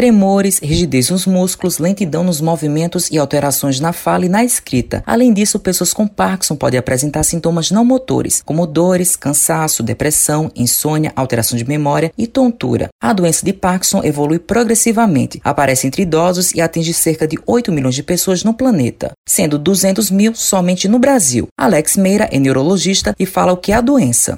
tremores, rigidez nos músculos, lentidão nos movimentos e alterações na fala e na escrita. Além disso, pessoas com Parkinson podem apresentar sintomas não motores, como dores, cansaço, depressão, insônia, alteração de memória e tontura. A doença de Parkinson evolui progressivamente, aparece entre idosos e atinge cerca de 8 milhões de pessoas no planeta, sendo 200 mil somente no Brasil. Alex Meira é neurologista e fala o que é a doença.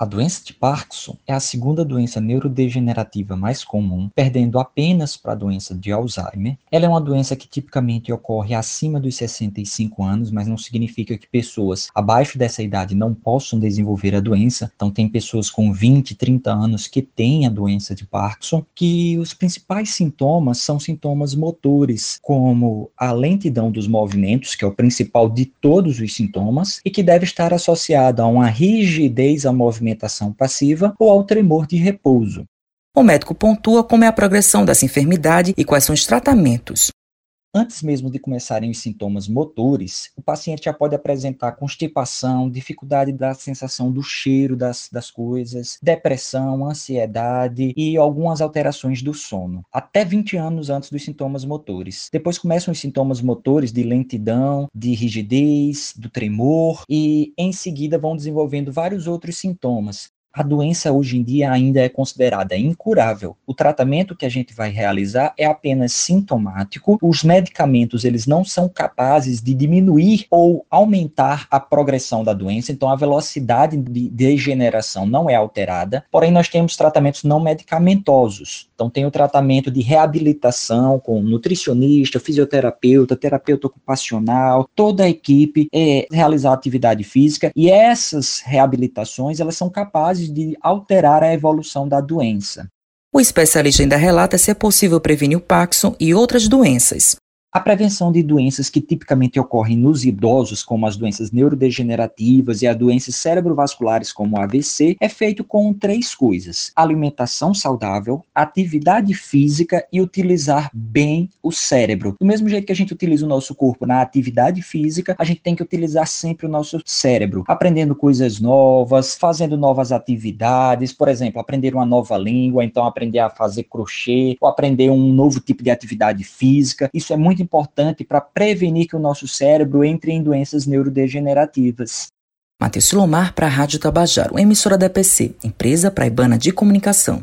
A doença de Parkinson é a segunda doença neurodegenerativa mais comum, perdendo apenas para a doença de Alzheimer. Ela é uma doença que tipicamente ocorre acima dos 65 anos, mas não significa que pessoas abaixo dessa idade não possam desenvolver a doença. Então, tem pessoas com 20, 30 anos que têm a doença de Parkinson, que os principais sintomas são sintomas motores, como a lentidão dos movimentos, que é o principal de todos os sintomas, e que deve estar associada a uma rigidez ao movimento alimentação passiva ou ao tremor de repouso. O médico pontua como é a progressão dessa enfermidade e quais são os tratamentos. Antes mesmo de começarem os sintomas motores, o paciente já pode apresentar constipação, dificuldade da sensação do cheiro das, das coisas, depressão, ansiedade e algumas alterações do sono, até 20 anos antes dos sintomas motores. Depois começam os sintomas motores de lentidão, de rigidez, do tremor e em seguida vão desenvolvendo vários outros sintomas, a doença hoje em dia ainda é considerada incurável. O tratamento que a gente vai realizar é apenas sintomático. Os medicamentos, eles não são capazes de diminuir ou aumentar a progressão da doença, então a velocidade de degeneração não é alterada. Porém, nós temos tratamentos não medicamentosos. Então tem o tratamento de reabilitação com nutricionista, fisioterapeuta, terapeuta ocupacional, toda a equipe é realizar atividade física e essas reabilitações, elas são capazes capazes de alterar a evolução da doença. O especialista ainda relata se é possível prevenir o Parkinson e outras doenças. A prevenção de doenças que tipicamente ocorrem nos idosos, como as doenças neurodegenerativas e as doenças cerebrovasculares, como o AVC, é feito com três coisas: alimentação saudável, atividade física e utilizar bem o cérebro. Do mesmo jeito que a gente utiliza o nosso corpo na atividade física, a gente tem que utilizar sempre o nosso cérebro, aprendendo coisas novas, fazendo novas atividades, por exemplo, aprender uma nova língua, então aprender a fazer crochê, ou aprender um novo tipo de atividade física. Isso é muito importante para prevenir que o nosso cérebro entre em doenças neurodegenerativas. Matheus Silomar para a Rádio Tabajaro, emissora da EPC, empresa praibana de comunicação.